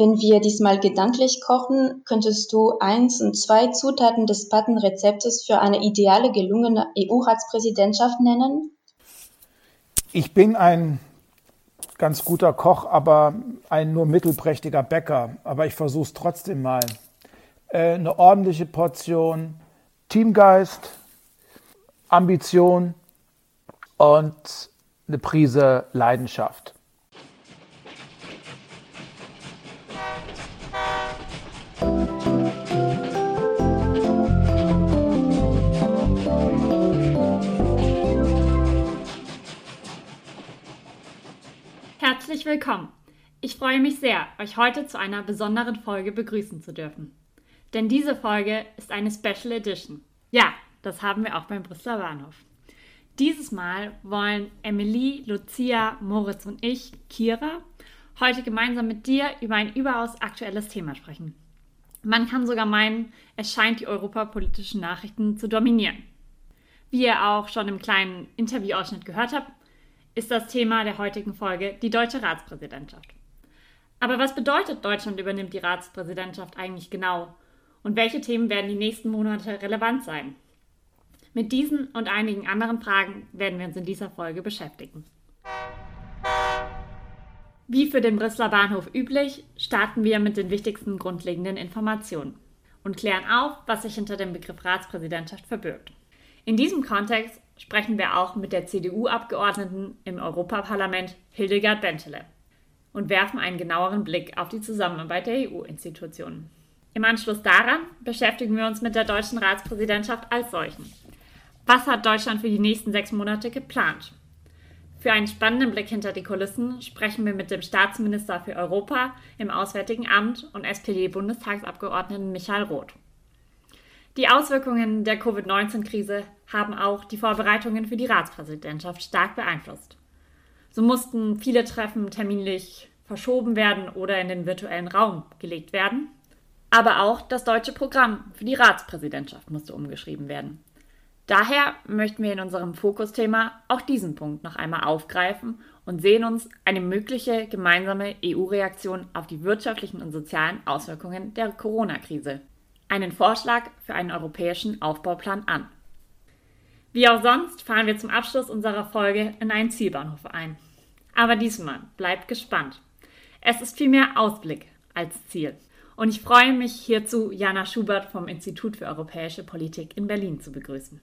Wenn wir diesmal gedanklich kochen, könntest du eins und zwei Zutaten des Patenrezeptes für eine ideale gelungene EU-Ratspräsidentschaft nennen? Ich bin ein ganz guter Koch, aber ein nur mittelprächtiger Bäcker. Aber ich versuche es trotzdem mal. Äh, eine ordentliche Portion Teamgeist, Ambition und eine Prise Leidenschaft. Herzlich willkommen. Ich freue mich sehr, euch heute zu einer besonderen Folge begrüßen zu dürfen. Denn diese Folge ist eine Special Edition. Ja, das haben wir auch beim Brüsseler Bahnhof. Dieses Mal wollen Emily, Lucia, Moritz und ich, Kira, heute gemeinsam mit dir über ein überaus aktuelles Thema sprechen. Man kann sogar meinen, es scheint die europapolitischen Nachrichten zu dominieren. Wie ihr auch schon im kleinen Interviewausschnitt gehört habt, ist das Thema der heutigen Folge die deutsche Ratspräsidentschaft. Aber was bedeutet Deutschland übernimmt die Ratspräsidentschaft eigentlich genau? Und welche Themen werden die nächsten Monate relevant sein? Mit diesen und einigen anderen Fragen werden wir uns in dieser Folge beschäftigen. Wie für den Brüsseler Bahnhof üblich, starten wir mit den wichtigsten grundlegenden Informationen und klären auf, was sich hinter dem Begriff Ratspräsidentschaft verbirgt. In diesem Kontext sprechen wir auch mit der CDU-Abgeordneten im Europaparlament Hildegard Bentele und werfen einen genaueren Blick auf die Zusammenarbeit der EU-Institutionen. Im Anschluss daran beschäftigen wir uns mit der deutschen Ratspräsidentschaft als solchen was hat Deutschland für die nächsten sechs Monate geplant? Für einen spannenden Blick hinter die Kulissen sprechen wir mit dem Staatsminister für Europa im Auswärtigen Amt und SPD-Bundestagsabgeordneten Michael Roth. Die Auswirkungen der Covid-19-Krise haben auch die Vorbereitungen für die Ratspräsidentschaft stark beeinflusst. So mussten viele Treffen terminlich verschoben werden oder in den virtuellen Raum gelegt werden. Aber auch das deutsche Programm für die Ratspräsidentschaft musste umgeschrieben werden. Daher möchten wir in unserem Fokusthema auch diesen Punkt noch einmal aufgreifen und sehen uns eine mögliche gemeinsame EU-Reaktion auf die wirtschaftlichen und sozialen Auswirkungen der Corona-Krise, einen Vorschlag für einen europäischen Aufbauplan an. Wie auch sonst fahren wir zum Abschluss unserer Folge in einen Zielbahnhof ein. Aber diesmal bleibt gespannt. Es ist vielmehr Ausblick als Ziel. Und ich freue mich hierzu, Jana Schubert vom Institut für Europäische Politik in Berlin zu begrüßen.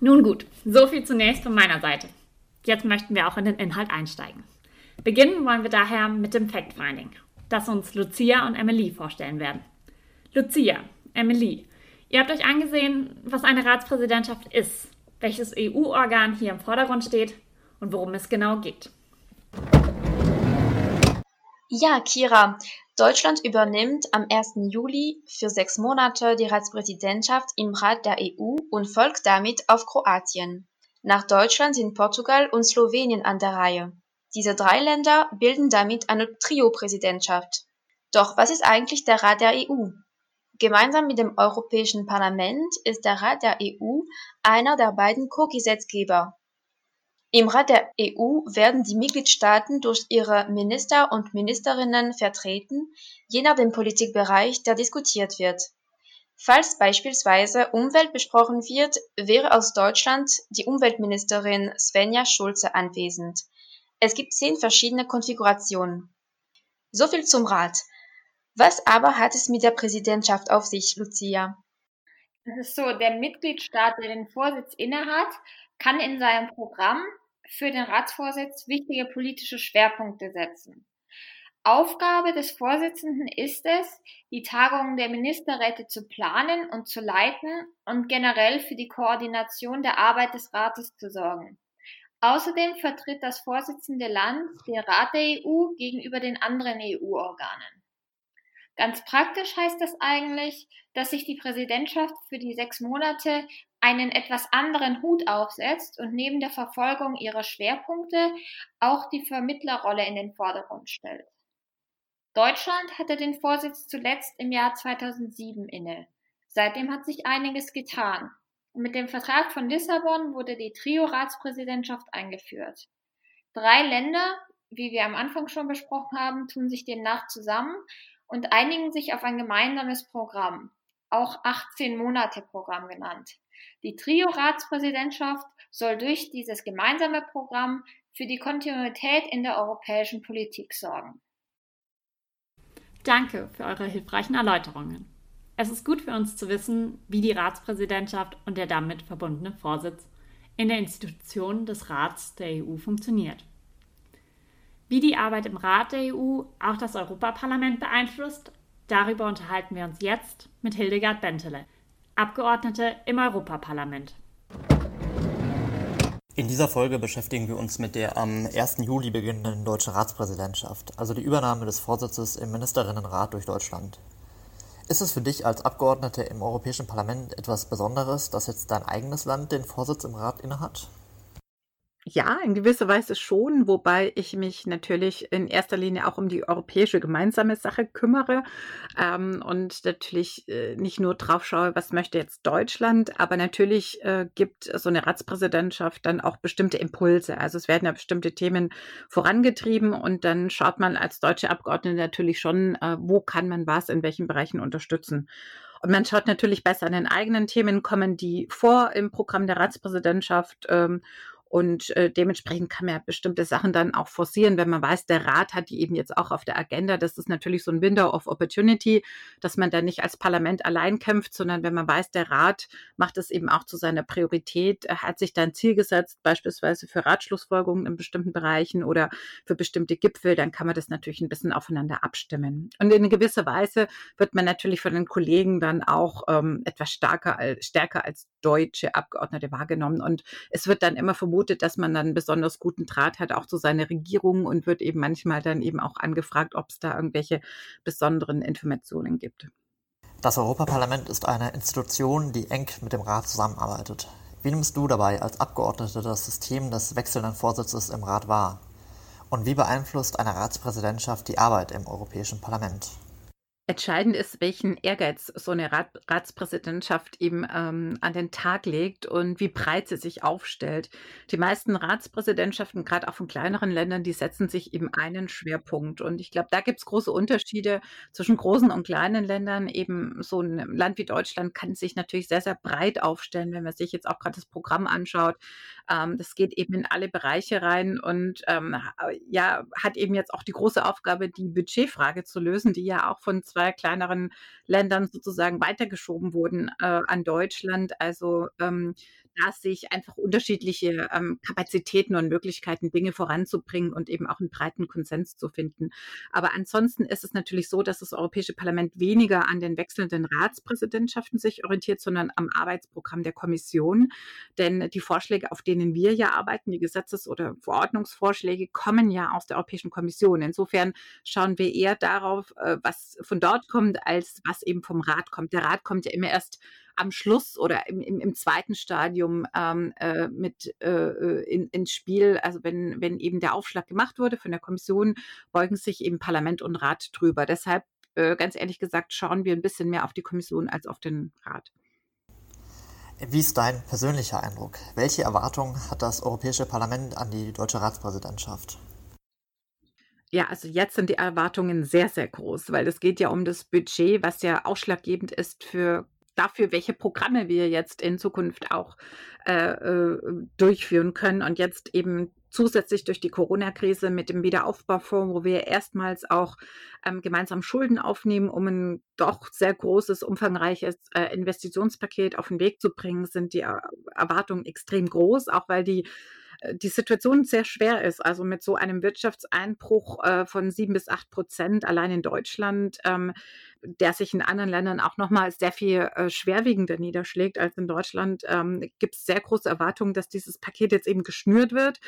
Nun gut, so viel zunächst von meiner Seite. Jetzt möchten wir auch in den Inhalt einsteigen. Beginnen wollen wir daher mit dem Fact-Finding, das uns Lucia und Emily vorstellen werden. Lucia, Emily, ihr habt euch angesehen, was eine Ratspräsidentschaft ist, welches EU-Organ hier im Vordergrund steht und worum es genau geht. Ja, Kira, Deutschland übernimmt am 1. Juli für sechs Monate die Ratspräsidentschaft im Rat der EU und folgt damit auf Kroatien. Nach Deutschland sind Portugal und Slowenien an der Reihe. Diese drei Länder bilden damit eine Trio-Präsidentschaft. Doch was ist eigentlich der Rat der EU? Gemeinsam mit dem Europäischen Parlament ist der Rat der EU einer der beiden Co-Gesetzgeber im Rat der EU werden die Mitgliedstaaten durch ihre Minister und Ministerinnen vertreten, je nach dem Politikbereich, der diskutiert wird. Falls beispielsweise Umwelt besprochen wird, wäre aus Deutschland die Umweltministerin Svenja Schulze anwesend. Es gibt zehn verschiedene Konfigurationen. So viel zum Rat. Was aber hat es mit der Präsidentschaft auf sich, Lucia? Es ist so, der Mitgliedstaat, der den Vorsitz innehat, kann in seinem Programm für den Ratsvorsitz wichtige politische Schwerpunkte setzen. Aufgabe des Vorsitzenden ist es, die Tagungen der Ministerräte zu planen und zu leiten und generell für die Koordination der Arbeit des Rates zu sorgen. Außerdem vertritt das Vorsitzende Land den Rat der EU gegenüber den anderen EU-Organen. Ganz praktisch heißt das eigentlich, dass sich die Präsidentschaft für die sechs Monate einen etwas anderen Hut aufsetzt und neben der Verfolgung ihrer Schwerpunkte auch die Vermittlerrolle in den Vordergrund stellt. Deutschland hatte den Vorsitz zuletzt im Jahr 2007 inne. Seitdem hat sich einiges getan. Mit dem Vertrag von Lissabon wurde die Trio-Ratspräsidentschaft eingeführt. Drei Länder wie wir am Anfang schon besprochen haben, tun sich demnach zusammen und einigen sich auf ein gemeinsames Programm, auch 18-Monate-Programm genannt. Die Trio-Ratspräsidentschaft soll durch dieses gemeinsame Programm für die Kontinuität in der europäischen Politik sorgen. Danke für eure hilfreichen Erläuterungen. Es ist gut für uns zu wissen, wie die Ratspräsidentschaft und der damit verbundene Vorsitz in der Institution des Rats der EU funktioniert. Wie die Arbeit im Rat der EU auch das Europaparlament beeinflusst, darüber unterhalten wir uns jetzt mit Hildegard Bentele, Abgeordnete im Europaparlament. In dieser Folge beschäftigen wir uns mit der am 1. Juli beginnenden deutschen Ratspräsidentschaft, also die Übernahme des Vorsitzes im Ministerinnenrat durch Deutschland. Ist es für dich als Abgeordnete im Europäischen Parlament etwas Besonderes, dass jetzt dein eigenes Land den Vorsitz im Rat innehat? Ja, in gewisser Weise schon, wobei ich mich natürlich in erster Linie auch um die europäische gemeinsame Sache kümmere ähm, und natürlich äh, nicht nur drauf schaue, was möchte jetzt Deutschland, aber natürlich äh, gibt so eine Ratspräsidentschaft dann auch bestimmte Impulse. Also es werden ja bestimmte Themen vorangetrieben und dann schaut man als deutsche Abgeordnete natürlich schon, äh, wo kann man was in welchen Bereichen unterstützen. Und man schaut natürlich besser an den eigenen Themen, kommen die vor im Programm der Ratspräsidentschaft ähm, und äh, dementsprechend kann man ja bestimmte Sachen dann auch forcieren, wenn man weiß, der Rat hat die eben jetzt auch auf der Agenda. Das ist natürlich so ein Window of Opportunity, dass man da nicht als Parlament allein kämpft, sondern wenn man weiß, der Rat macht es eben auch zu seiner Priorität, er hat sich da ein Ziel gesetzt, beispielsweise für Ratschlussfolgerungen in bestimmten Bereichen oder für bestimmte Gipfel, dann kann man das natürlich ein bisschen aufeinander abstimmen. Und in gewisser Weise wird man natürlich von den Kollegen dann auch ähm, etwas stärker, stärker als deutsche Abgeordnete wahrgenommen. Und es wird dann immer vermutet, vermutet, dass man dann besonders guten Draht hat, auch zu seiner Regierung und wird eben manchmal dann eben auch angefragt, ob es da irgendwelche besonderen Informationen gibt. Das Europaparlament ist eine Institution, die eng mit dem Rat zusammenarbeitet. Wie nimmst du dabei als Abgeordnete das System des wechselnden Vorsitzes im Rat wahr? Und wie beeinflusst eine Ratspräsidentschaft die Arbeit im Europäischen Parlament? Entscheidend ist, welchen Ehrgeiz so eine Rat Ratspräsidentschaft eben ähm, an den Tag legt und wie breit sie sich aufstellt. Die meisten Ratspräsidentschaften, gerade auch von kleineren Ländern, die setzen sich eben einen Schwerpunkt. Und ich glaube, da gibt es große Unterschiede zwischen großen und kleinen Ländern. Eben so ein Land wie Deutschland kann sich natürlich sehr, sehr breit aufstellen, wenn man sich jetzt auch gerade das Programm anschaut. Ähm, das geht eben in alle Bereiche rein und ähm, ja, hat eben jetzt auch die große Aufgabe, die Budgetfrage zu lösen, die ja auch von zwei zwei kleineren Ländern sozusagen weitergeschoben wurden äh, an Deutschland. Also ähm, da sehe ich einfach unterschiedliche ähm, Kapazitäten und Möglichkeiten, Dinge voranzubringen und eben auch einen breiten Konsens zu finden. Aber ansonsten ist es natürlich so, dass das Europäische Parlament weniger an den wechselnden Ratspräsidentschaften sich orientiert, sondern am Arbeitsprogramm der Kommission. Denn die Vorschläge, auf denen wir ja arbeiten, die Gesetzes- oder Verordnungsvorschläge, kommen ja aus der Europäischen Kommission. Insofern schauen wir eher darauf, äh, was von dort kommt, als was eben vom Rat kommt. Der Rat kommt ja immer erst am Schluss oder im, im, im zweiten Stadium ähm, äh, mit äh, äh, in, ins Spiel. Also wenn, wenn eben der Aufschlag gemacht wurde von der Kommission, beugen sich eben Parlament und Rat drüber. Deshalb, äh, ganz ehrlich gesagt, schauen wir ein bisschen mehr auf die Kommission als auf den Rat. Wie ist dein persönlicher Eindruck? Welche Erwartungen hat das Europäische Parlament an die deutsche Ratspräsidentschaft? Ja, also jetzt sind die Erwartungen sehr, sehr groß, weil es geht ja um das Budget, was ja ausschlaggebend ist für dafür, welche Programme wir jetzt in Zukunft auch äh, äh, durchführen können und jetzt eben zusätzlich durch die Corona-Krise mit dem Wiederaufbaufonds, wo wir erstmals auch ähm, gemeinsam Schulden aufnehmen, um ein doch sehr großes, umfangreiches äh, Investitionspaket auf den Weg zu bringen, sind die Erwartungen extrem groß, auch weil die äh, die Situation sehr schwer ist. Also mit so einem Wirtschaftseinbruch äh, von sieben bis acht Prozent allein in Deutschland, ähm, der sich in anderen Ländern auch nochmal sehr viel äh, schwerwiegender niederschlägt als in Deutschland, ähm, gibt es sehr große Erwartungen, dass dieses Paket jetzt eben geschnürt wird.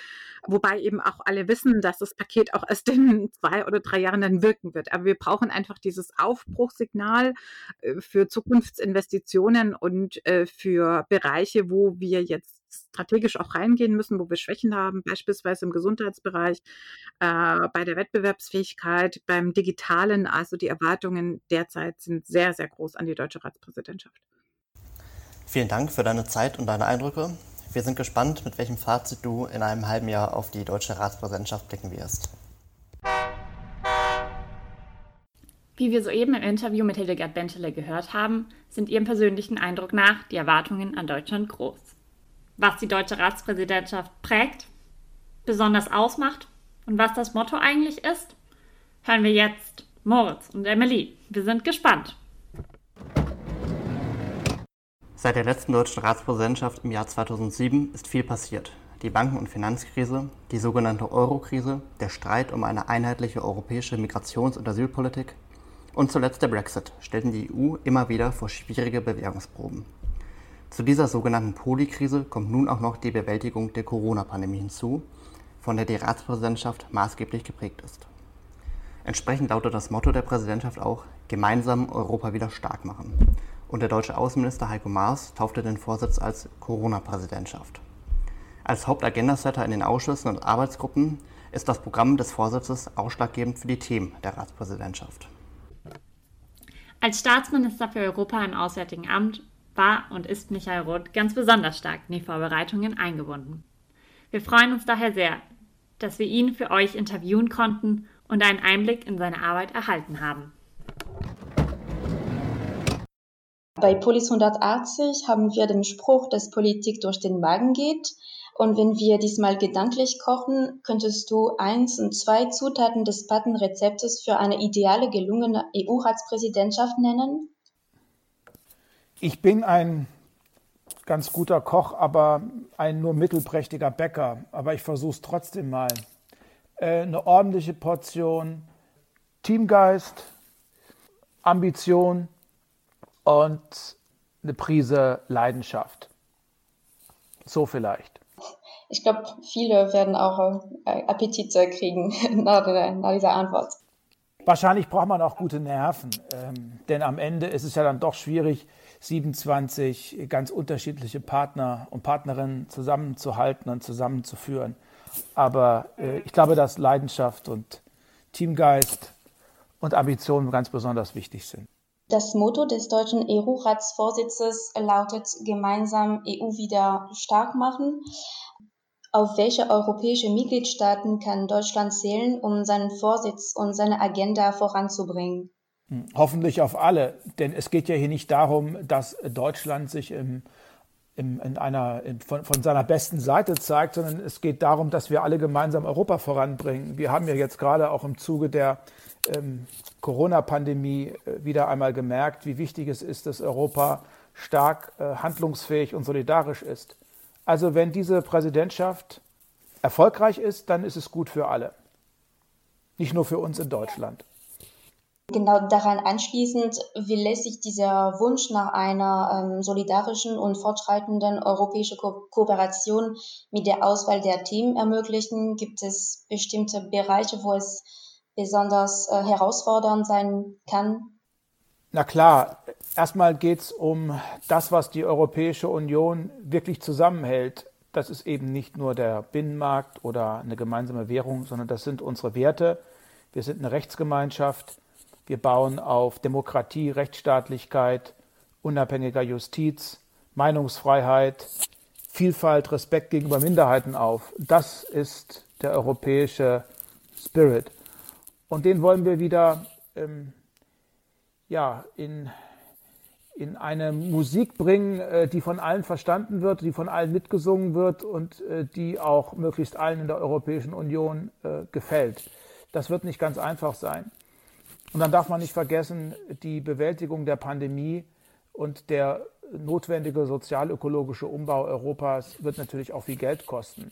Wobei eben auch alle wissen, dass das Paket auch erst in zwei oder drei Jahren dann wirken wird. Aber wir brauchen einfach dieses Aufbruchssignal für Zukunftsinvestitionen und für Bereiche, wo wir jetzt strategisch auch reingehen müssen, wo wir Schwächen haben, beispielsweise im Gesundheitsbereich, äh, bei der Wettbewerbsfähigkeit, beim Digitalen. Also die Erwartungen derzeit sind sehr, sehr groß an die deutsche Ratspräsidentschaft. Vielen Dank für deine Zeit und deine Eindrücke. Wir sind gespannt, mit welchem Fazit du in einem halben Jahr auf die deutsche Ratspräsidentschaft blicken wirst. Wie wir soeben im Interview mit Hildegard Bentele gehört haben, sind ihrem persönlichen Eindruck nach die Erwartungen an Deutschland groß. Was die deutsche Ratspräsidentschaft prägt, besonders ausmacht und was das Motto eigentlich ist, hören wir jetzt Moritz und Emily. Wir sind gespannt. Seit der letzten deutschen Ratspräsidentschaft im Jahr 2007 ist viel passiert. Die Banken- und Finanzkrise, die sogenannte Euro-Krise, der Streit um eine einheitliche europäische Migrations- und Asylpolitik und zuletzt der Brexit stellten die EU immer wieder vor schwierige Bewährungsproben. Zu dieser sogenannten Polikrise kommt nun auch noch die Bewältigung der Corona-Pandemie hinzu, von der die Ratspräsidentschaft maßgeblich geprägt ist. Entsprechend lautet das Motto der Präsidentschaft auch Gemeinsam Europa wieder stark machen. Und der deutsche Außenminister Heiko Maas taufte den Vorsitz als Corona-Präsidentschaft. Als Hauptagendasetter in den Ausschüssen und Arbeitsgruppen ist das Programm des Vorsitzes ausschlaggebend für die Themen der Ratspräsidentschaft. Als Staatsminister für Europa im Auswärtigen Amt war und ist Michael Roth ganz besonders stark in die Vorbereitungen eingebunden. Wir freuen uns daher sehr, dass wir ihn für euch interviewen konnten und einen Einblick in seine Arbeit erhalten haben. Bei Polis 180 haben wir den Spruch, dass Politik durch den Magen geht. Und wenn wir diesmal gedanklich kochen, könntest du eins und zwei Zutaten des Patenrezeptes für eine ideale gelungene EU-Ratspräsidentschaft nennen? Ich bin ein ganz guter Koch, aber ein nur mittelprächtiger Bäcker. Aber ich versuche es trotzdem mal. Äh, eine ordentliche Portion Teamgeist, Ambition und eine Prise Leidenschaft. So vielleicht. Ich glaube, viele werden auch äh, Appetit kriegen nach, nach, dieser Antwort. Wahrscheinlich braucht man auch gute Nerven, ähm, denn am Ende ist es ja dann doch schwierig, 27 ganz unterschiedliche Partner und Partnerinnen zusammenzuhalten und zusammenzuführen. Aber äh, ich glaube, dass Leidenschaft und Teamgeist und Ambitionen ganz besonders wichtig sind. Das Motto des deutschen EU-Ratsvorsitzes lautet gemeinsam EU wieder stark machen. Auf welche europäische Mitgliedstaaten kann Deutschland zählen, um seinen Vorsitz und seine Agenda voranzubringen? Hoffentlich auf alle, denn es geht ja hier nicht darum, dass Deutschland sich im, im, in einer, in, von, von, seiner besten Seite zeigt, sondern es geht darum, dass wir alle gemeinsam Europa voranbringen. Wir haben ja jetzt gerade auch im Zuge der ähm, Corona-Pandemie äh, wieder einmal gemerkt, wie wichtig es ist, dass Europa stark äh, handlungsfähig und solidarisch ist. Also wenn diese Präsidentschaft erfolgreich ist, dann ist es gut für alle. Nicht nur für uns in Deutschland. Genau daran anschließend, wie lässt sich dieser Wunsch nach einer ähm, solidarischen und fortschreitenden europäischen Ko Kooperation mit der Auswahl der Themen ermöglichen? Gibt es bestimmte Bereiche, wo es besonders äh, herausfordernd sein kann? Na klar, erstmal geht es um das, was die Europäische Union wirklich zusammenhält. Das ist eben nicht nur der Binnenmarkt oder eine gemeinsame Währung, sondern das sind unsere Werte. Wir sind eine Rechtsgemeinschaft. Wir bauen auf Demokratie, Rechtsstaatlichkeit, unabhängiger Justiz, Meinungsfreiheit, Vielfalt, Respekt gegenüber Minderheiten auf. Das ist der europäische Spirit. Und den wollen wir wieder ähm, ja, in, in eine Musik bringen, äh, die von allen verstanden wird, die von allen mitgesungen wird und äh, die auch möglichst allen in der Europäischen Union äh, gefällt. Das wird nicht ganz einfach sein. Und dann darf man nicht vergessen, die Bewältigung der Pandemie und der notwendige sozialökologische Umbau Europas wird natürlich auch viel Geld kosten.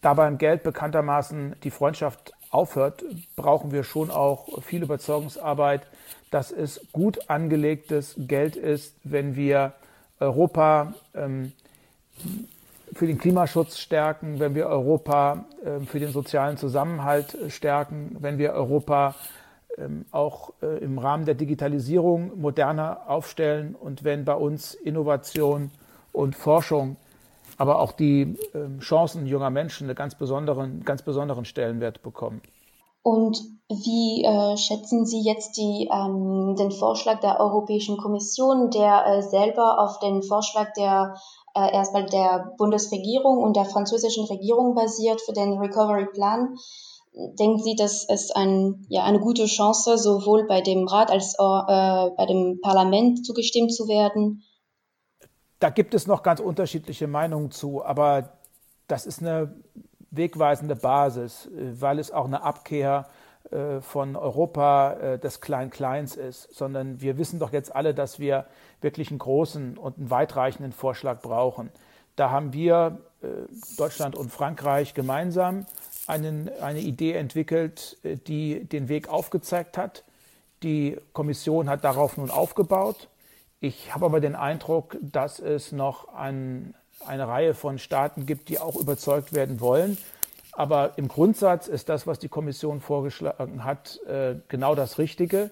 Da beim Geld bekanntermaßen die Freundschaft aufhört, brauchen wir schon auch viel Überzeugungsarbeit, dass es gut angelegtes Geld ist, wenn wir Europa ähm, für den Klimaschutz stärken, wenn wir Europa äh, für den sozialen Zusammenhalt stärken, wenn wir Europa auch äh, im Rahmen der Digitalisierung moderner aufstellen und wenn bei uns Innovation und Forschung, aber auch die äh, Chancen junger Menschen einen ganz besonderen, ganz besonderen Stellenwert bekommen. Und wie äh, schätzen Sie jetzt die, ähm, den Vorschlag der Europäischen Kommission, der äh, selber auf den Vorschlag der äh, erstmal der Bundesregierung und der französischen Regierung basiert für den Recovery Plan? Denken Sie, dass es ein, ja, eine gute Chance, sowohl bei dem Rat als auch äh, bei dem Parlament zugestimmt zu werden? Da gibt es noch ganz unterschiedliche Meinungen zu, aber das ist eine wegweisende Basis, äh, weil es auch eine Abkehr äh, von Europa äh, des Klein-Kleins ist, sondern wir wissen doch jetzt alle, dass wir wirklich einen großen und einen weitreichenden Vorschlag brauchen. Da haben wir, Deutschland und Frankreich, gemeinsam einen, eine Idee entwickelt, die den Weg aufgezeigt hat. Die Kommission hat darauf nun aufgebaut. Ich habe aber den Eindruck, dass es noch ein, eine Reihe von Staaten gibt, die auch überzeugt werden wollen. Aber im Grundsatz ist das, was die Kommission vorgeschlagen hat, äh, genau das Richtige.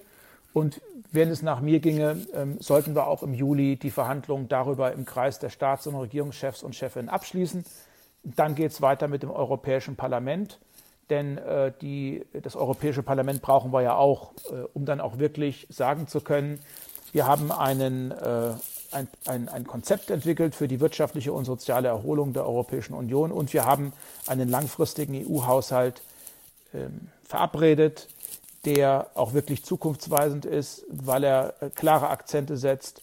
Und wenn es nach mir ginge, ähm, sollten wir auch im Juli die Verhandlungen darüber im Kreis der Staats- und Regierungschefs und Chefinnen abschließen. Dann geht es weiter mit dem Europäischen Parlament. Denn äh, die, das Europäische Parlament brauchen wir ja auch, äh, um dann auch wirklich sagen zu können, wir haben einen äh, ein, ein, ein Konzept entwickelt für die wirtschaftliche und soziale Erholung der Europäischen Union und wir haben einen langfristigen EU-Haushalt ähm, verabredet, der auch wirklich zukunftsweisend ist, weil er äh, klare Akzente setzt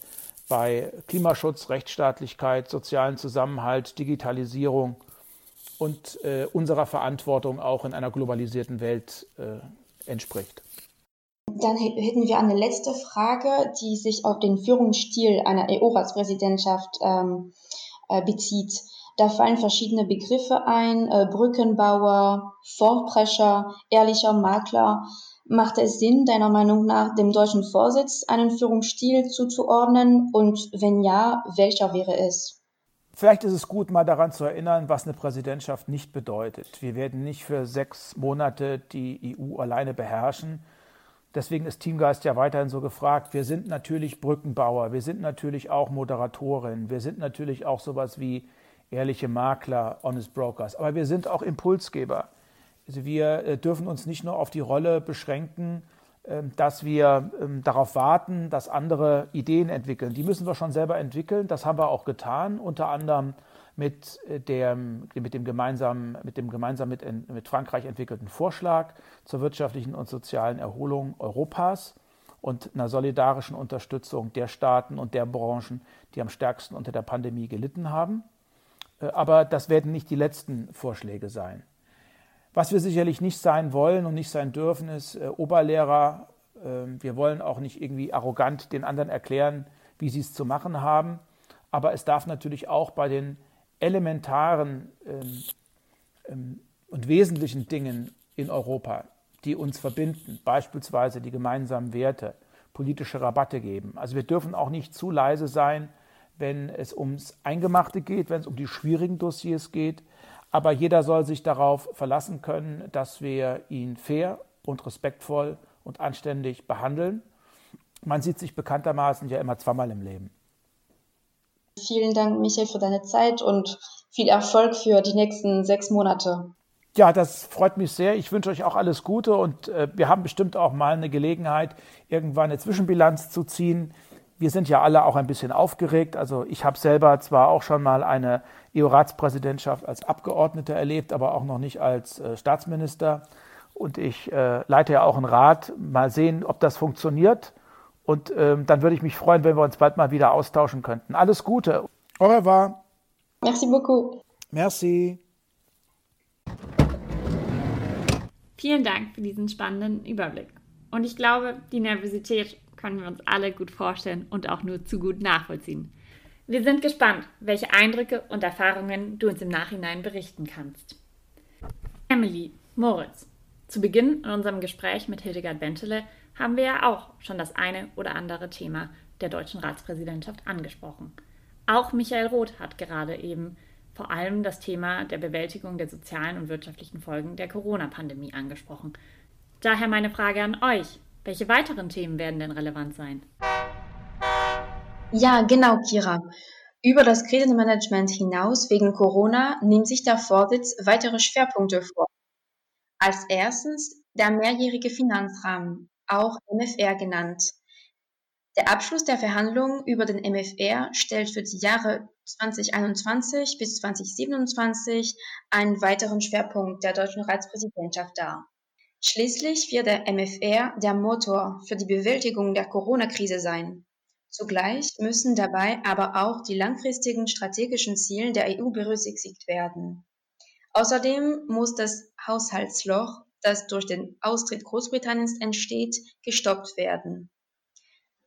bei Klimaschutz, Rechtsstaatlichkeit, sozialen Zusammenhalt, Digitalisierung und äh, unserer Verantwortung auch in einer globalisierten Welt äh, entspricht. Dann hätten wir eine letzte Frage, die sich auf den Führungsstil einer EU-Ratspräsidentschaft ähm, äh, bezieht. Da fallen verschiedene Begriffe ein, äh, Brückenbauer, Vorprescher, ehrlicher Makler. Macht es Sinn, deiner Meinung nach, dem deutschen Vorsitz einen Führungsstil zuzuordnen? Und wenn ja, welcher wäre es? Vielleicht ist es gut, mal daran zu erinnern, was eine Präsidentschaft nicht bedeutet. Wir werden nicht für sechs Monate die EU alleine beherrschen Deswegen ist Teamgeist ja weiterhin so gefragt. Wir sind natürlich Brückenbauer, wir sind natürlich auch Moderatorin, wir sind natürlich auch sowas wie ehrliche Makler, Honest Brokers, aber wir sind auch Impulsgeber. Also wir äh, dürfen uns nicht nur auf die Rolle beschränken, dass wir ähm, darauf warten, dass andere Ideen entwickeln. Die müssen wir schon selber entwickeln. Das haben wir auch getan, unter anderem mit, äh, der, mit dem gemeinsam, mit, dem gemeinsam mit, mit Frankreich entwickelten Vorschlag zur wirtschaftlichen und sozialen Erholung Europas und einer solidarischen Unterstützung der Staaten und der Branchen, die am stärksten unter der Pandemie gelitten haben. Äh, aber das werden nicht die letzten Vorschläge sein. Was wir sicherlich nicht sein wollen und nicht sein dürfen, ist äh, Oberlehrer. Äh, wir wollen auch nicht irgendwie arrogant den anderen erklären, wie sie es zu machen haben. Aber es darf natürlich auch bei den elementaren ähm, ähm, und wesentlichen Dingen in Europa, die uns verbinden, beispielsweise die gemeinsamen Werte, politische Rabatte geben. Also wir dürfen auch nicht zu leise sein, wenn es ums Eingemachte geht, wenn es um die schwierigen Dossiers geht. Aber jeder soll sich darauf verlassen können, dass wir ihn fair und respektvoll und anständig behandeln. Man sieht sich bekanntermaßen ja immer zweimal im Leben. Vielen Dank, Michael, für deine Zeit und viel Erfolg für die nächsten sechs Monate. Ja, das freut mich sehr. Ich wünsche euch auch alles Gute und äh, wir haben bestimmt auch mal eine Gelegenheit, irgendwann eine Zwischenbilanz zu ziehen. Wir sind ja alle auch ein bisschen aufgeregt. Also ich habe selber zwar auch schon mal eine EU-Ratspräsidentschaft als Abgeordneter erlebt, aber auch noch nicht als äh, Staatsminister. Und ich äh, leite ja auch einen Rat. Mal sehen, ob das funktioniert. Und ähm, dann würde ich mich freuen, wenn wir uns bald mal wieder austauschen könnten. Alles Gute. Au revoir. Merci beaucoup. Merci. Vielen Dank für diesen spannenden Überblick. Und ich glaube, die Nervosität können wir uns alle gut vorstellen und auch nur zu gut nachvollziehen. Wir sind gespannt, welche Eindrücke und Erfahrungen du uns im Nachhinein berichten kannst. Emily, Moritz, zu Beginn in unserem Gespräch mit Hildegard Bentele haben wir ja auch schon das eine oder andere Thema der deutschen Ratspräsidentschaft angesprochen. Auch Michael Roth hat gerade eben vor allem das Thema der Bewältigung der sozialen und wirtschaftlichen Folgen der Corona-Pandemie angesprochen. Daher meine Frage an euch. Welche weiteren Themen werden denn relevant sein? Ja, genau, Kira. Über das Krisenmanagement hinaus wegen Corona nimmt sich der Vorsitz weitere Schwerpunkte vor. Als erstens der mehrjährige Finanzrahmen, auch MFR genannt. Der Abschluss der Verhandlungen über den MFR stellt für die Jahre 2021 bis 2027 einen weiteren Schwerpunkt der deutschen Ratspräsidentschaft dar. Schließlich wird der MFR der Motor für die Bewältigung der Corona-Krise sein. Zugleich müssen dabei aber auch die langfristigen strategischen Ziele der EU berücksichtigt werden. Außerdem muss das Haushaltsloch, das durch den Austritt Großbritanniens entsteht, gestoppt werden.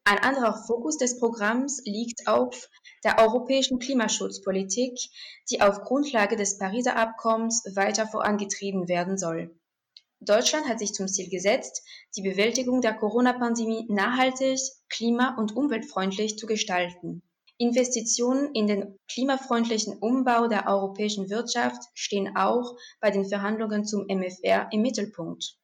Ein anderer Fokus des Programms liegt auf der europäischen Klimaschutzpolitik, die auf Grundlage des Pariser Abkommens weiter vorangetrieben werden soll. Deutschland hat sich zum Ziel gesetzt, die Bewältigung der Corona-Pandemie nachhaltig, klima- und umweltfreundlich zu gestalten. Investitionen in den klimafreundlichen Umbau der europäischen Wirtschaft stehen auch bei den Verhandlungen zum MFR im Mittelpunkt.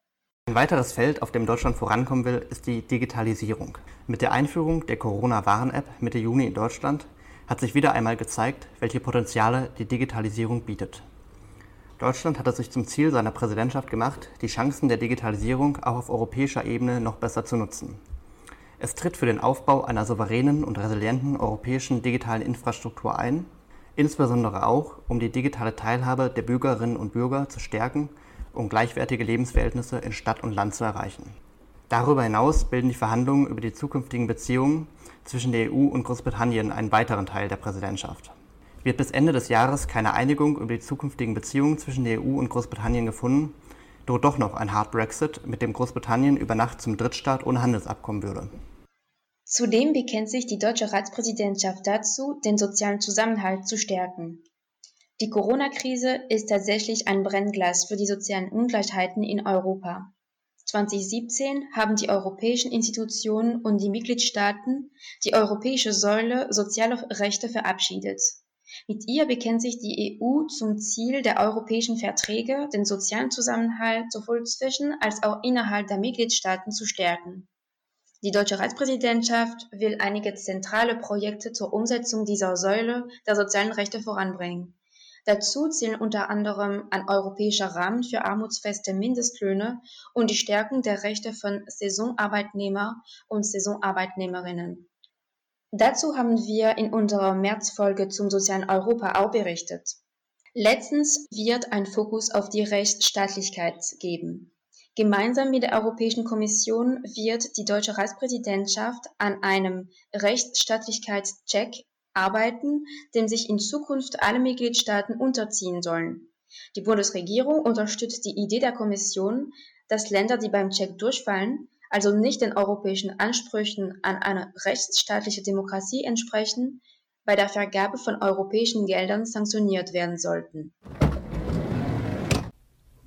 Ein weiteres Feld, auf dem Deutschland vorankommen will, ist die Digitalisierung. Mit der Einführung der Corona-Warn-App Mitte Juni in Deutschland hat sich wieder einmal gezeigt, welche Potenziale die Digitalisierung bietet. Deutschland hat es sich zum Ziel seiner Präsidentschaft gemacht, die Chancen der Digitalisierung auch auf europäischer Ebene noch besser zu nutzen. Es tritt für den Aufbau einer souveränen und resilienten europäischen digitalen Infrastruktur ein, insbesondere auch, um die digitale Teilhabe der Bürgerinnen und Bürger zu stärken um gleichwertige Lebensverhältnisse in Stadt und Land zu erreichen. Darüber hinaus bilden die Verhandlungen über die zukünftigen Beziehungen zwischen der EU und Großbritannien einen weiteren Teil der Präsidentschaft. Wird bis Ende des Jahres keine Einigung über die zukünftigen Beziehungen zwischen der EU und Großbritannien gefunden, droht doch noch ein Hard Brexit, mit dem Großbritannien über Nacht zum Drittstaat ohne Handelsabkommen würde. Zudem bekennt sich die deutsche Ratspräsidentschaft dazu, den sozialen Zusammenhalt zu stärken. Die Corona-Krise ist tatsächlich ein Brennglas für die sozialen Ungleichheiten in Europa. 2017 haben die europäischen Institutionen und die Mitgliedstaaten die europäische Säule sozialer Rechte verabschiedet. Mit ihr bekennt sich die EU zum Ziel der europäischen Verträge, den sozialen Zusammenhalt sowohl zwischen als auch innerhalb der Mitgliedstaaten zu stärken. Die deutsche Ratspräsidentschaft will einige zentrale Projekte zur Umsetzung dieser Säule der sozialen Rechte voranbringen. Dazu zählen unter anderem ein europäischer Rahmen für armutsfeste Mindestlöhne und die Stärkung der Rechte von Saisonarbeitnehmer und Saisonarbeitnehmerinnen. Dazu haben wir in unserer Märzfolge zum sozialen Europa auch berichtet. Letztens wird ein Fokus auf die Rechtsstaatlichkeit geben. Gemeinsam mit der Europäischen Kommission wird die deutsche Ratspräsidentschaft an einem Rechtsstaatlichkeitscheck arbeiten, dem sich in Zukunft alle Mitgliedstaaten unterziehen sollen. Die Bundesregierung unterstützt die Idee der Kommission, dass Länder, die beim Check durchfallen, also nicht den europäischen Ansprüchen an eine rechtsstaatliche Demokratie entsprechen, bei der Vergabe von europäischen Geldern sanktioniert werden sollten.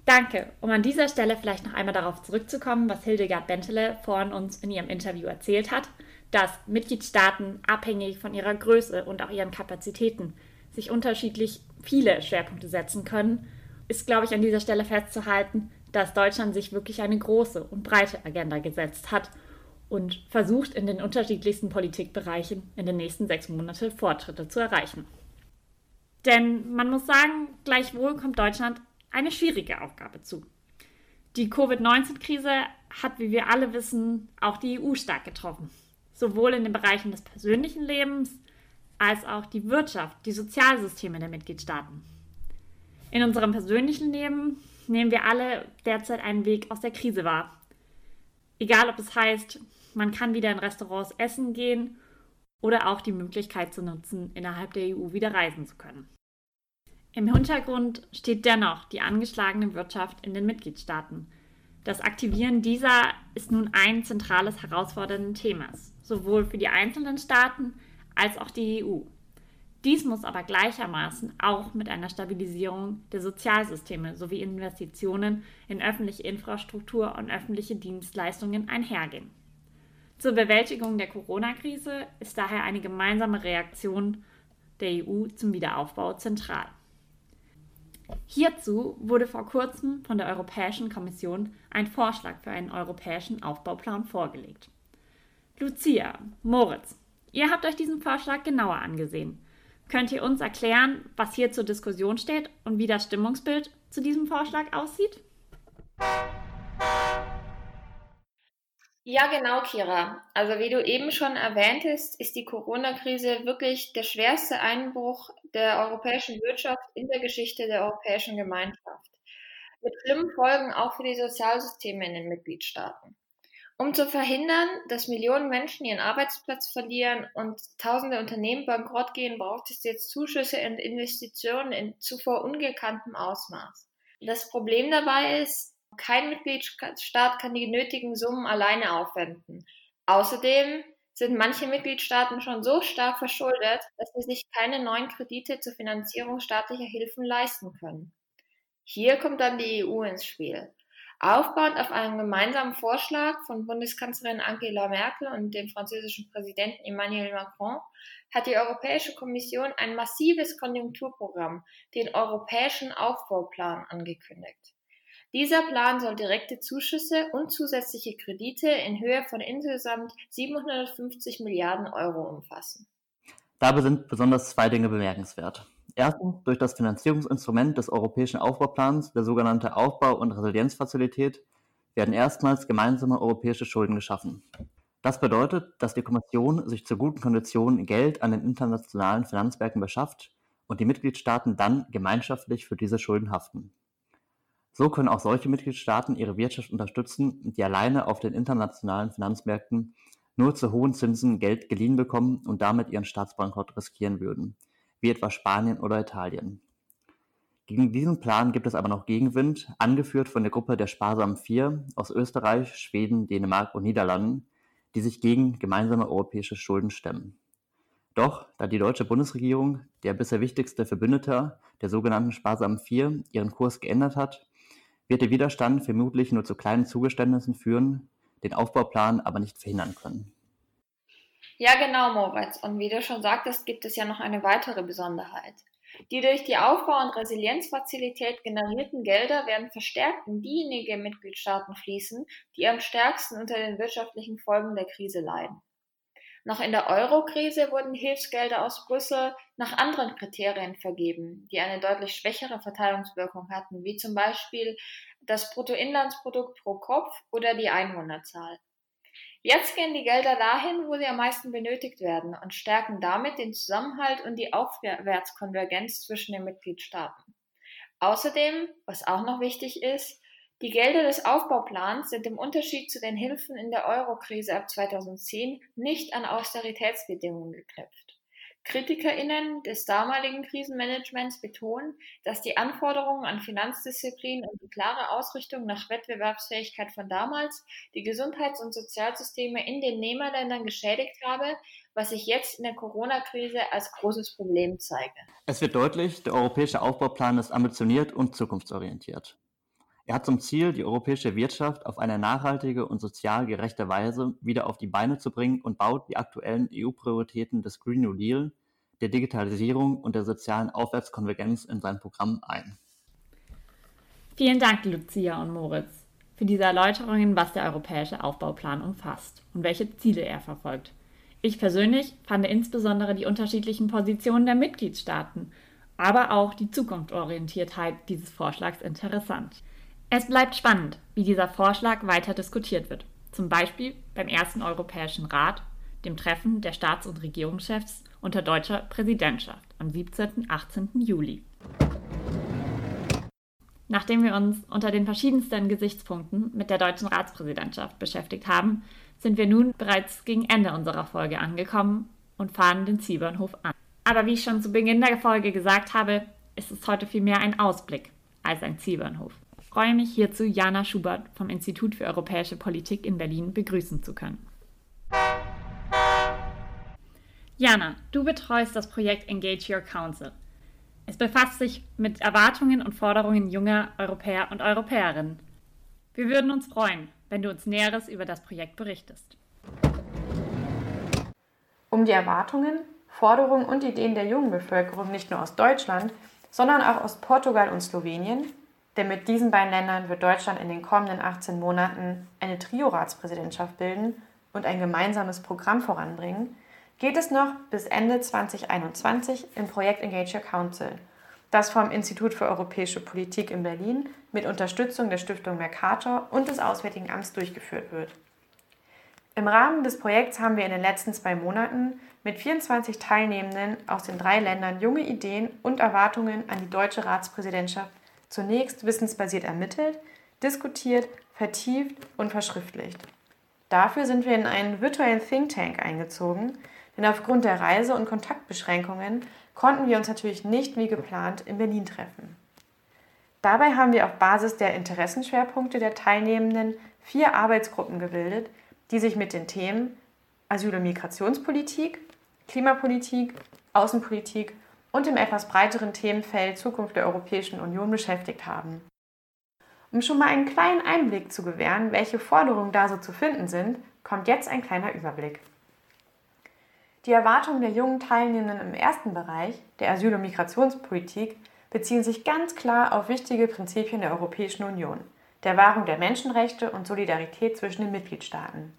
Danke. Um an dieser Stelle vielleicht noch einmal darauf zurückzukommen, was Hildegard Bentele vorhin uns in ihrem Interview erzählt hat dass Mitgliedstaaten abhängig von ihrer Größe und auch ihren Kapazitäten sich unterschiedlich viele Schwerpunkte setzen können, ist, glaube ich, an dieser Stelle festzuhalten, dass Deutschland sich wirklich eine große und breite Agenda gesetzt hat und versucht, in den unterschiedlichsten Politikbereichen in den nächsten sechs Monaten Fortschritte zu erreichen. Denn man muss sagen, gleichwohl kommt Deutschland eine schwierige Aufgabe zu. Die Covid-19-Krise hat, wie wir alle wissen, auch die EU stark getroffen sowohl in den Bereichen des persönlichen Lebens als auch die Wirtschaft, die Sozialsysteme der Mitgliedstaaten. In unserem persönlichen Leben nehmen wir alle derzeit einen Weg aus der Krise wahr. Egal ob es heißt, man kann wieder in Restaurants essen gehen oder auch die Möglichkeit zu nutzen, innerhalb der EU wieder reisen zu können. Im Hintergrund steht dennoch die angeschlagene Wirtschaft in den Mitgliedstaaten. Das Aktivieren dieser ist nun ein zentrales herausforderndes Themas sowohl für die einzelnen Staaten als auch die EU. Dies muss aber gleichermaßen auch mit einer Stabilisierung der Sozialsysteme sowie Investitionen in öffentliche Infrastruktur und öffentliche Dienstleistungen einhergehen. Zur Bewältigung der Corona-Krise ist daher eine gemeinsame Reaktion der EU zum Wiederaufbau zentral. Hierzu wurde vor kurzem von der Europäischen Kommission ein Vorschlag für einen europäischen Aufbauplan vorgelegt. Lucia, Moritz, ihr habt euch diesen Vorschlag genauer angesehen. Könnt ihr uns erklären, was hier zur Diskussion steht und wie das Stimmungsbild zu diesem Vorschlag aussieht? Ja, genau, Kira. Also wie du eben schon erwähntest, ist die Corona-Krise wirklich der schwerste Einbruch der europäischen Wirtschaft in der Geschichte der Europäischen Gemeinschaft. Mit schlimmen Folgen auch für die Sozialsysteme in den Mitgliedstaaten. Um zu verhindern, dass Millionen Menschen ihren Arbeitsplatz verlieren und tausende Unternehmen bankrott gehen, braucht es jetzt Zuschüsse und Investitionen in zuvor ungekanntem Ausmaß. Das Problem dabei ist, kein Mitgliedstaat kann die nötigen Summen alleine aufwenden. Außerdem sind manche Mitgliedstaaten schon so stark verschuldet, dass sie sich keine neuen Kredite zur Finanzierung staatlicher Hilfen leisten können. Hier kommt dann die EU ins Spiel. Aufbauend auf einem gemeinsamen Vorschlag von Bundeskanzlerin Angela Merkel und dem französischen Präsidenten Emmanuel Macron hat die Europäische Kommission ein massives Konjunkturprogramm, den Europäischen Aufbauplan, angekündigt. Dieser Plan soll direkte Zuschüsse und zusätzliche Kredite in Höhe von insgesamt 750 Milliarden Euro umfassen. Dabei sind besonders zwei Dinge bemerkenswert. Erstens durch das Finanzierungsinstrument des Europäischen Aufbauplans, der sogenannte Aufbau- und Resilienzfazilität, werden erstmals gemeinsame europäische Schulden geschaffen. Das bedeutet, dass die Kommission sich zu guten Konditionen Geld an den internationalen Finanzmärkten beschafft und die Mitgliedstaaten dann gemeinschaftlich für diese Schulden haften. So können auch solche Mitgliedstaaten ihre Wirtschaft unterstützen, die alleine auf den internationalen Finanzmärkten nur zu hohen Zinsen Geld geliehen bekommen und damit ihren Staatsbankrott riskieren würden wie etwa Spanien oder Italien. Gegen diesen Plan gibt es aber noch Gegenwind, angeführt von der Gruppe der Sparsamen Vier aus Österreich, Schweden, Dänemark und Niederlanden, die sich gegen gemeinsame europäische Schulden stemmen. Doch, da die deutsche Bundesregierung, der bisher wichtigste Verbündeter der sogenannten Sparsamen Vier, ihren Kurs geändert hat, wird der Widerstand vermutlich nur zu kleinen Zugeständnissen führen, den Aufbauplan aber nicht verhindern können. Ja, genau, Moritz. Und wie du schon sagtest, gibt es ja noch eine weitere Besonderheit. Die durch die Aufbau- und Resilienzfazilität generierten Gelder werden verstärkt in diejenigen Mitgliedstaaten fließen, die am stärksten unter den wirtschaftlichen Folgen der Krise leiden. Noch in der Euro-Krise wurden Hilfsgelder aus Brüssel nach anderen Kriterien vergeben, die eine deutlich schwächere Verteilungswirkung hatten, wie zum Beispiel das Bruttoinlandsprodukt pro Kopf oder die Einwohnerzahl. Jetzt gehen die Gelder dahin, wo sie am meisten benötigt werden und stärken damit den Zusammenhalt und die Aufwärtskonvergenz zwischen den Mitgliedstaaten. Außerdem, was auch noch wichtig ist, die Gelder des Aufbauplans sind im Unterschied zu den Hilfen in der Eurokrise ab 2010 nicht an Austeritätsbedingungen geknüpft. KritikerInnen des damaligen Krisenmanagements betonen, dass die Anforderungen an Finanzdisziplin und die klare Ausrichtung nach Wettbewerbsfähigkeit von damals die Gesundheits- und Sozialsysteme in den Nehmerländern geschädigt habe, was sich jetzt in der Corona-Krise als großes Problem zeige. Es wird deutlich, der europäische Aufbauplan ist ambitioniert und zukunftsorientiert. Er hat zum Ziel, die europäische Wirtschaft auf eine nachhaltige und sozial gerechte Weise wieder auf die Beine zu bringen und baut die aktuellen EU-Prioritäten des Green New Deal, der Digitalisierung und der sozialen Aufwärtskonvergenz in sein Programm ein. Vielen Dank, Lucia und Moritz, für diese Erläuterungen, was der europäische Aufbauplan umfasst und welche Ziele er verfolgt. Ich persönlich fand insbesondere die unterschiedlichen Positionen der Mitgliedstaaten, aber auch die Zukunftsorientiertheit dieses Vorschlags interessant. Es bleibt spannend, wie dieser Vorschlag weiter diskutiert wird, zum Beispiel beim ersten Europäischen Rat, dem Treffen der Staats- und Regierungschefs unter deutscher Präsidentschaft am 17. und 18. Juli. Nachdem wir uns unter den verschiedensten Gesichtspunkten mit der deutschen Ratspräsidentschaft beschäftigt haben, sind wir nun bereits gegen Ende unserer Folge angekommen und fahren den Zielbahnhof an. Aber wie ich schon zu Beginn der Folge gesagt habe, ist es heute vielmehr ein Ausblick als ein Zielbahnhof freue mich hierzu Jana Schubert vom Institut für Europäische Politik in Berlin begrüßen zu können. Jana, du betreust das Projekt Engage Your Council. Es befasst sich mit Erwartungen und Forderungen junger Europäer und Europäerinnen. Wir würden uns freuen, wenn du uns Näheres über das Projekt berichtest. Um die Erwartungen, Forderungen und Ideen der jungen Bevölkerung nicht nur aus Deutschland, sondern auch aus Portugal und Slowenien denn mit diesen beiden Ländern wird Deutschland in den kommenden 18 Monaten eine Trio-Ratspräsidentschaft bilden und ein gemeinsames Programm voranbringen, geht es noch bis Ende 2021 im Projekt Engage Your Council, das vom Institut für Europäische Politik in Berlin mit Unterstützung der Stiftung Mercator und des Auswärtigen Amts durchgeführt wird. Im Rahmen des Projekts haben wir in den letzten zwei Monaten mit 24 Teilnehmenden aus den drei Ländern junge Ideen und Erwartungen an die deutsche Ratspräsidentschaft zunächst wissensbasiert ermittelt, diskutiert, vertieft und verschriftlicht. Dafür sind wir in einen virtuellen Think Tank eingezogen, denn aufgrund der Reise- und Kontaktbeschränkungen konnten wir uns natürlich nicht wie geplant in Berlin treffen. Dabei haben wir auf Basis der Interessenschwerpunkte der Teilnehmenden vier Arbeitsgruppen gebildet, die sich mit den Themen Asyl- und Migrationspolitik, Klimapolitik, Außenpolitik und dem etwas breiteren Themenfeld Zukunft der Europäischen Union beschäftigt haben. Um schon mal einen kleinen Einblick zu gewähren, welche Forderungen da so zu finden sind, kommt jetzt ein kleiner Überblick. Die Erwartungen der jungen Teilnehmenden im ersten Bereich, der Asyl- und Migrationspolitik, beziehen sich ganz klar auf wichtige Prinzipien der Europäischen Union, der Wahrung der Menschenrechte und Solidarität zwischen den Mitgliedstaaten.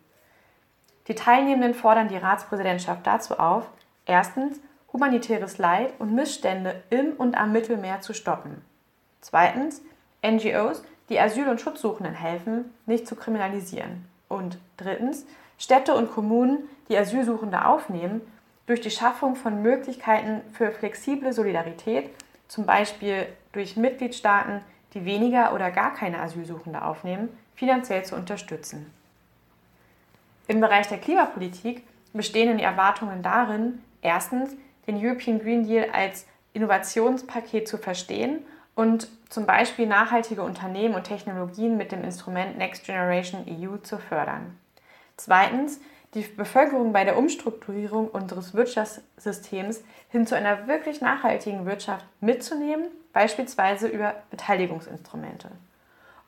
Die Teilnehmenden fordern die Ratspräsidentschaft dazu auf, erstens humanitäres Leid und Missstände im und am Mittelmeer zu stoppen. Zweitens NGOs, die Asyl- und Schutzsuchenden helfen, nicht zu kriminalisieren. Und drittens Städte und Kommunen, die Asylsuchende aufnehmen, durch die Schaffung von Möglichkeiten für flexible Solidarität, zum Beispiel durch Mitgliedstaaten, die weniger oder gar keine Asylsuchende aufnehmen, finanziell zu unterstützen. Im Bereich der Klimapolitik bestehen die Erwartungen darin, erstens den European Green Deal als Innovationspaket zu verstehen und zum Beispiel nachhaltige Unternehmen und Technologien mit dem Instrument Next Generation EU zu fördern. Zweitens, die Bevölkerung bei der Umstrukturierung unseres Wirtschaftssystems hin zu einer wirklich nachhaltigen Wirtschaft mitzunehmen, beispielsweise über Beteiligungsinstrumente.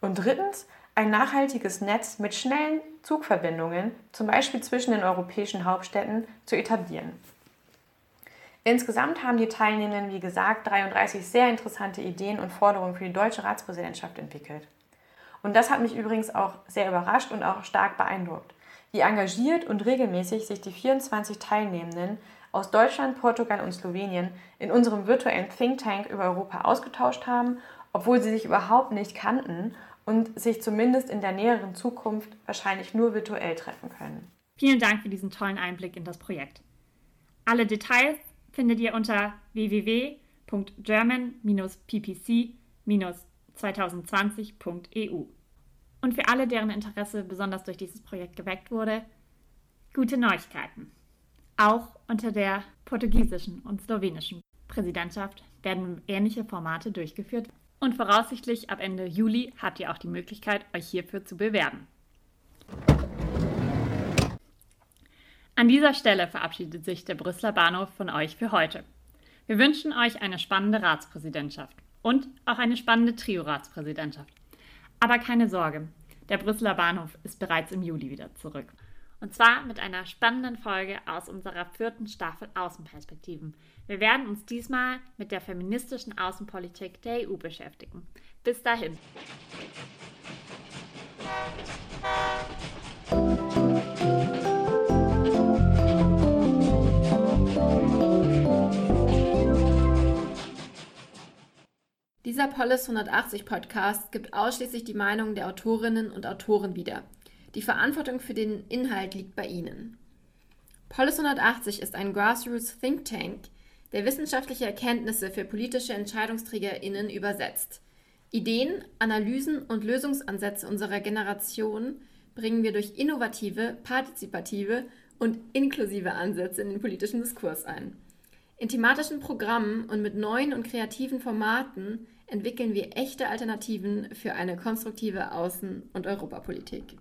Und drittens, ein nachhaltiges Netz mit schnellen Zugverbindungen, zum Beispiel zwischen den europäischen Hauptstädten, zu etablieren. Insgesamt haben die Teilnehmenden, wie gesagt, 33 sehr interessante Ideen und Forderungen für die deutsche Ratspräsidentschaft entwickelt. Und das hat mich übrigens auch sehr überrascht und auch stark beeindruckt, wie engagiert und regelmäßig sich die 24 Teilnehmenden aus Deutschland, Portugal und Slowenien in unserem virtuellen Think Tank über Europa ausgetauscht haben, obwohl sie sich überhaupt nicht kannten und sich zumindest in der näheren Zukunft wahrscheinlich nur virtuell treffen können. Vielen Dank für diesen tollen Einblick in das Projekt. Alle Details findet ihr unter www.german-ppc-2020.eu. Und für alle, deren Interesse besonders durch dieses Projekt geweckt wurde, gute Neuigkeiten. Auch unter der portugiesischen und slowenischen Präsidentschaft werden ähnliche Formate durchgeführt und voraussichtlich ab Ende Juli habt ihr auch die Möglichkeit, euch hierfür zu bewerben. An dieser Stelle verabschiedet sich der Brüsseler Bahnhof von euch für heute. Wir wünschen euch eine spannende Ratspräsidentschaft und auch eine spannende Trio-Ratspräsidentschaft. Aber keine Sorge, der Brüsseler Bahnhof ist bereits im Juli wieder zurück. Und zwar mit einer spannenden Folge aus unserer vierten Staffel Außenperspektiven. Wir werden uns diesmal mit der feministischen Außenpolitik der EU beschäftigen. Bis dahin. Dieser Polis 180 Podcast gibt ausschließlich die Meinung der Autorinnen und Autoren wieder. Die Verantwortung für den Inhalt liegt bei Ihnen. Polis 180 ist ein Grassroots Think Tank, der wissenschaftliche Erkenntnisse für politische EntscheidungsträgerInnen übersetzt. Ideen, Analysen und Lösungsansätze unserer Generation bringen wir durch innovative, partizipative und inklusive Ansätze in den politischen Diskurs ein. In thematischen Programmen und mit neuen und kreativen Formaten entwickeln wir echte Alternativen für eine konstruktive Außen- und Europapolitik.